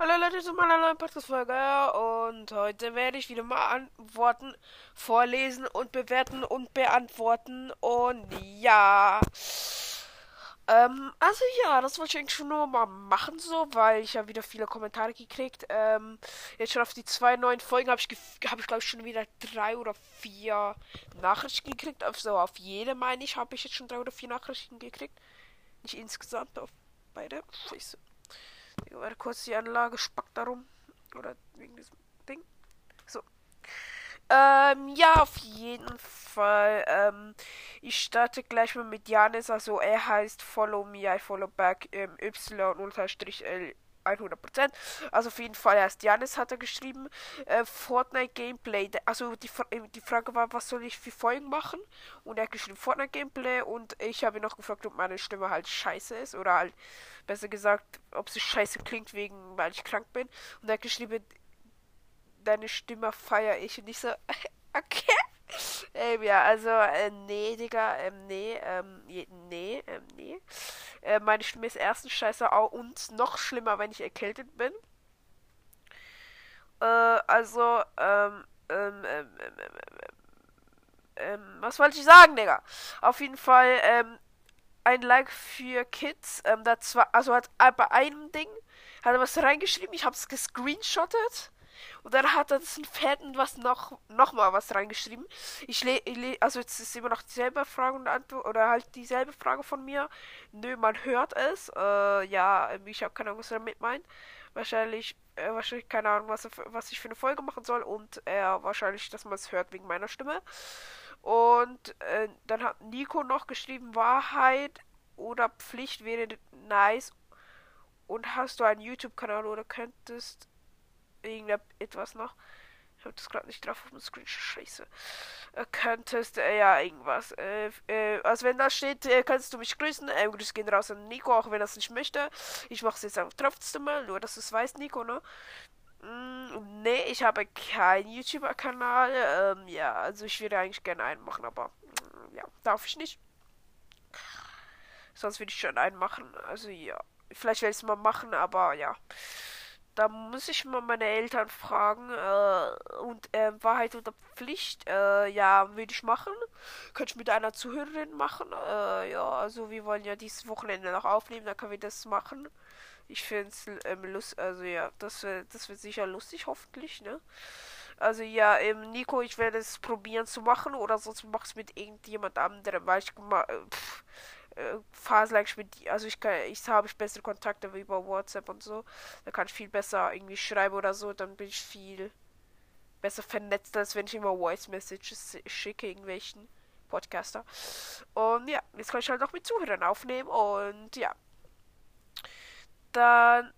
Hallo Leute zu meiner neuen Podcast-Folge und heute werde ich wieder mal Antworten vorlesen und bewerten und beantworten und ja. Ähm, also ja, das wollte ich eigentlich schon nur mal machen so, weil ich ja wieder viele Kommentare gekriegt. Ähm, jetzt schon auf die zwei neuen Folgen habe ich, habe ich glaube ich schon wieder drei oder vier Nachrichten gekriegt. Also auf jede meine ich, habe ich jetzt schon drei oder vier Nachrichten gekriegt. Nicht insgesamt auf beide. Scheiße. Warte kurz, die Anlage spackt darum. Oder wegen diesem Ding. So. Ähm, ja, auf jeden Fall. Ähm, ich starte gleich mal mit Janis. Also er heißt Follow Me, I Follow Back ähm, Y unterstrich L 100%. Also auf jeden Fall erst Janis hat er geschrieben. Äh, Fortnite Gameplay. Also die, äh, die Frage war, was soll ich für Folgen machen? Und er hat geschrieben Fortnite Gameplay und ich habe ihn noch gefragt, ob meine Stimme halt scheiße ist oder halt besser gesagt, ob sie scheiße klingt wegen, weil ich krank bin. Und er hat geschrieben, deine Stimme feiere ich und ich so, okay. Ähm, ja, also, äh, nee, Digga, ähm, nee, ähm, nee, ähm, nee. Äh, meine Stimme ist erstens scheiße und noch schlimmer, wenn ich erkältet bin. Äh, also, ähm, ähm, ähm, ähm, ähm, ähm, was wollte ich sagen, Digga? Auf jeden Fall, ähm, ein Like für Kids. Ähm, das war, also hat bei einem Ding hat er was reingeschrieben. Ich hab's gescreenshottet. Und dann hat er das Fetten was noch, noch mal was reingeschrieben. Ich lese, also jetzt ist immer noch dieselbe Frage und Antwort, oder halt dieselbe Frage von mir. Nö, man hört es. Äh, ja, ich habe keine Ahnung, was er damit meint. Wahrscheinlich, äh, wahrscheinlich keine Ahnung, was, was ich für eine Folge machen soll. Und er äh, wahrscheinlich, dass man es hört wegen meiner Stimme. Und äh, dann hat Nico noch geschrieben, Wahrheit oder Pflicht wäre nice. Und hast du einen YouTube-Kanal oder könntest irgendetwas noch. Ich habe das gerade nicht drauf auf dem Screenshot. Scheiße. Äh, könntest, äh, ja, irgendwas. Äh, äh, also wenn da steht, äh, kannst du mich grüßen. Ähm, Grüße gehen raus an Nico, auch wenn er es nicht möchte. Ich mache es jetzt einfach trotzdem mal, nur dass du es weißt, Nico, ne? Mm, nee, ich habe keinen YouTuber-Kanal. Ähm, ja, also ich würde eigentlich gerne einen machen, aber mm, ja, darf ich nicht. Sonst würde ich schon einen machen. Also ja. Vielleicht werde ich es mal machen, aber ja. Da muss ich mal meine Eltern fragen. Äh, und äh, Wahrheit oder Pflicht, äh, ja, würde ich machen. Könnte ich mit einer Zuhörerin machen. Äh, ja, also wir wollen ja dieses Wochenende noch aufnehmen, dann können wir das machen. Ich finde es ähm, lustig, also ja, das, das wird sicher lustig, hoffentlich, ne? Also ja, ähm, Nico, ich werde es probieren zu machen oder sonst mach es mit irgendjemand anderem, weil ich äh, äh, Phasenlang mit, also ich kann, ich habe ich bessere Kontakte über WhatsApp und so. Da kann ich viel besser irgendwie schreiben oder so, dann bin ich viel besser vernetzt, als wenn ich immer Voice Messages schicke, irgendwelchen Podcaster. Und ja, jetzt kann ich halt auch mit Zuhörern aufnehmen und ja. Dann,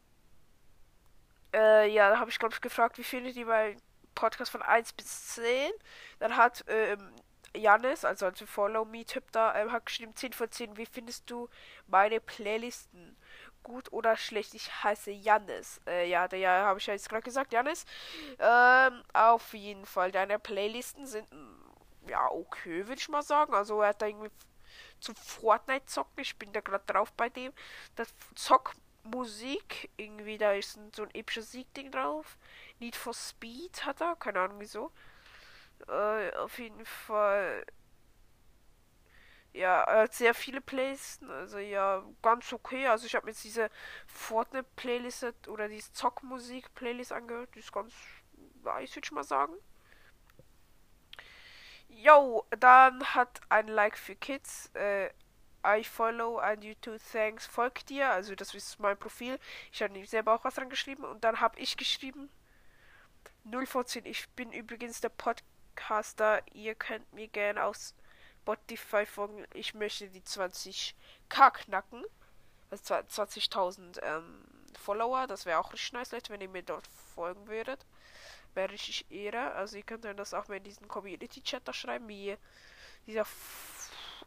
äh, ja, da habe ich glaube ich gefragt, wie findet ihr mein Podcast von 1 bis 10? Dann hat, ähm, Janis, also als Follow Me-Typ da, ähm, hat geschrieben 10 von 10. Wie findest du meine Playlisten? Gut oder schlecht? Ich heiße Janis. Äh, ja, der ja, habe ich ja jetzt gerade gesagt, Janis. Ähm, auf jeden Fall, deine Playlisten sind ja okay, würde ich mal sagen. Also er hat da irgendwie zu Fortnite zocken. Ich bin da gerade drauf bei dem. Das Zockmusik, irgendwie, da ist so ein episches Sieg-Ding drauf. Need for Speed hat er, keine Ahnung wieso. Äh, auf jeden Fall. Ja, hat sehr viele Playlisten, also ja, ganz okay. Also ich habe jetzt diese Fortnite-Playlist oder diese Zockmusik-Playlist angehört. Die ist ganz nice, würde ich mal sagen. Yo, dann hat ein Like für Kids. Äh, I follow and you too thanks. Folgt dir. Also das ist mein Profil. Ich habe selber auch was dran geschrieben. Und dann habe ich geschrieben. 0 vor 10. Ich bin übrigens der Podcast Podcaster, ihr könnt mir gerne aus Spotify folgen. Ich möchte die 20k knacken. Also 20.000 ähm, Follower. Das wäre auch richtig nice, Leute, wenn ihr mir dort folgen würdet. Wäre richtig Ehre. Also ihr könnt dann das auch mal in diesen Community-Chat da schreiben, wie dieser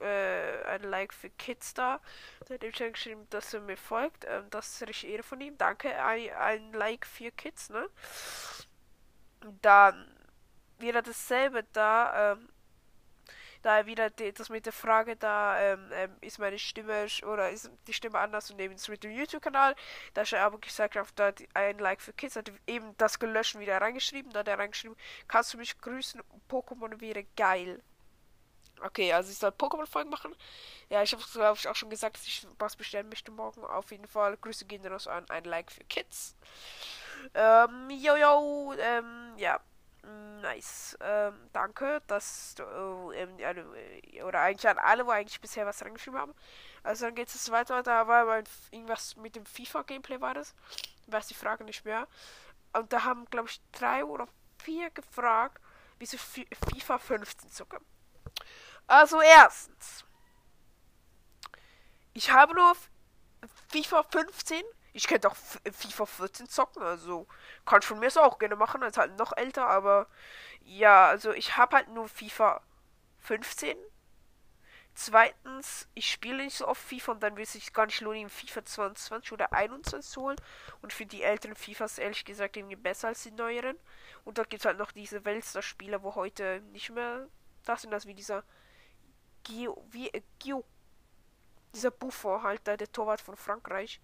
äh, ein Like für Kids da. Der hat ihm geschrieben, dass er mir folgt. Ähm, das ist richtig Ehre von ihm. Danke. Ein, ein Like für Kids, ne? Dann wieder dasselbe da. Ähm, Da wieder die, das mit der Frage, da ähm, ähm, ist meine Stimme oder ist die Stimme anders und eben mit dem YouTube-Kanal. Da ist er aber gesagt, auf da ein Like für Kids hat eben das gelöscht wieder reingeschrieben. Da hat er reingeschrieben, kannst du mich grüßen? Pokémon wäre geil. Okay, also ich soll Pokémon-Folgen machen. Ja, ich habe glaube ich auch schon gesagt, dass ich was bestellen möchte morgen. Auf jeden Fall. Grüße gehen raus an ein Like für Kids. Ähm, jojo, ähm, ja. Nice. Ähm, danke, dass du, ähm, oder eigentlich an alle, wo eigentlich bisher was reingeschrieben haben. Also dann geht es weiter. Da war mal irgendwas mit dem FIFA-Gameplay war das. Weiß die Frage nicht mehr. Und da haben, glaube ich, drei oder vier gefragt, wieso FIFA 15 zucke. Also erstens. Ich habe nur FIFA 15. Ich könnte auch FIFA 14 zocken, also kann von mir so auch gerne machen, als halt noch älter, aber ja, also ich habe halt nur FIFA 15. Zweitens, ich spiele nicht so oft FIFA und dann will es sich gar nicht lohnen, FIFA 22 oder 21 zu holen. Und für die älteren FIFAs ehrlich gesagt irgendwie besser als die neueren. Und da gibt es halt noch diese Weltstar-Spieler, wo heute nicht mehr das sind, das wie dieser Gio, wie, äh, Gio, dieser Buffon halt, der Torwart von Frankreich.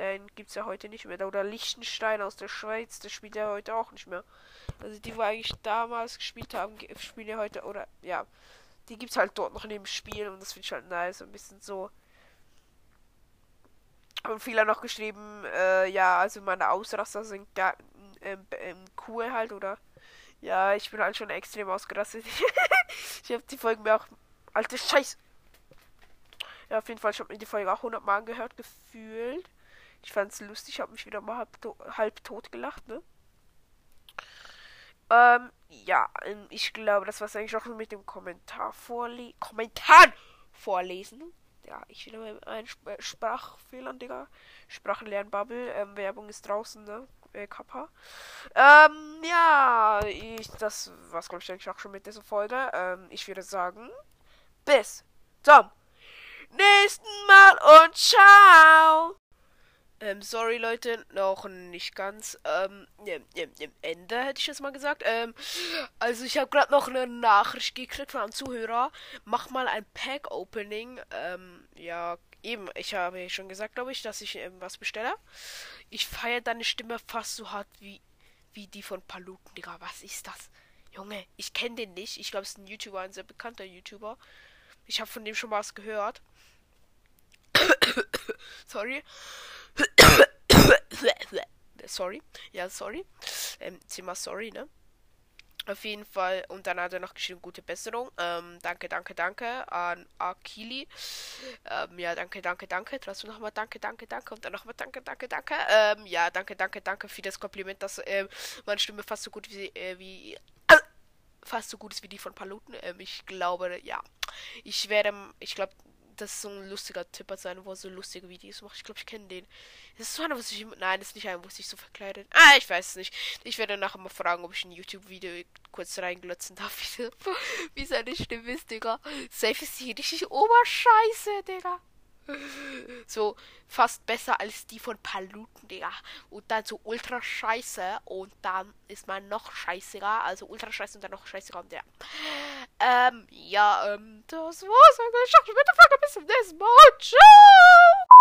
Den gibt es ja heute nicht mehr. Oder Liechtenstein aus der Schweiz, der spielt ja heute auch nicht mehr. Also die, wo eigentlich damals gespielt haben, spielen ja heute, oder ja, die gibt es halt dort noch neben Spiel und das finde ich halt nice. Ein bisschen so. Und viele haben noch geschrieben, äh, ja, also meine Ausraster sind gar, ähm, ähm, cool halt, oder? Ja, ich bin halt schon extrem ausgerastet. ich habe die Folgen mir auch Alte Scheiß. Ja, auf jeden Fall, ich habe mir die Folge auch 100 Mal gehört, gefühlt. Ich fand es lustig, habe mich wieder mal halb, to halb tot gelacht, ne? Ähm, ja, ähm, ich glaube, das war es eigentlich auch mit dem Kommentar vorlesen. Kommentar vorlesen. Ja, ich will einen Sp äh, Sprachfehlern, Digga. Sprachenlernbubble. Ähm, Werbung ist draußen, ne? Äh, Kappa. Ähm, ja, ich, das war's, glaube ich, eigentlich auch schon mit dieser Folge. Ähm, ich würde sagen, bis zum nächsten Mal und ciao. Ähm, sorry Leute, noch nicht ganz. Ähm, im, im, im Ende hätte ich jetzt mal gesagt. Ähm, also ich habe gerade noch eine Nachricht gekriegt von einem Zuhörer. Mach mal ein Pack-Opening. Ähm, ja, eben, ich habe schon gesagt, glaube ich, dass ich ähm, was bestelle. Ich feiere deine Stimme fast so hart wie, wie die von Paluten, Digga. Was ist das? Junge, ich kenne den nicht. Ich glaube, es ist ein YouTuber, ein sehr bekannter YouTuber. Ich habe von dem schon mal was gehört. Sorry. sorry. Ja, sorry. Ähm, Zimmer sorry, ne? Auf jeden Fall. Und dann hat er noch geschrieben, gute Besserung. Ähm, danke, danke, danke an Akili. Ähm, ja, danke, danke, danke. Trotzdem nochmal danke, danke, danke. Und dann nochmal danke, danke, danke. Ähm, ja, danke, danke, danke für das Kompliment, dass ähm, meine Stimme fast so gut wie, äh, wie fast so gut ist wie die von Paluten. Ähm, ich glaube, ja. Ich werde, ich glaube, das ist so ein lustiger Tipper sein, wo er so lustige Videos macht. Ich glaube, ich kenne den. Das ist so einer, was ich. Nein, das ist nicht einer, wo sich so verkleidet. Ah, ich weiß es nicht. Ich werde nachher mal fragen, ob ich ein YouTube-Video kurz reinglotzen darf, wie, seine Stimme ist, Digga. Safe ist die richtig Oberscheiße, Digga. So fast besser als die von Paluten, Digga. Und dann so ultra scheiße. Und dann ist man noch scheißiger. Also ultra scheiße und dann noch scheißiger. Und ja. Ähm, ja, ähm, das war's. Ich bitte bis zum nächsten Mal. Ciao!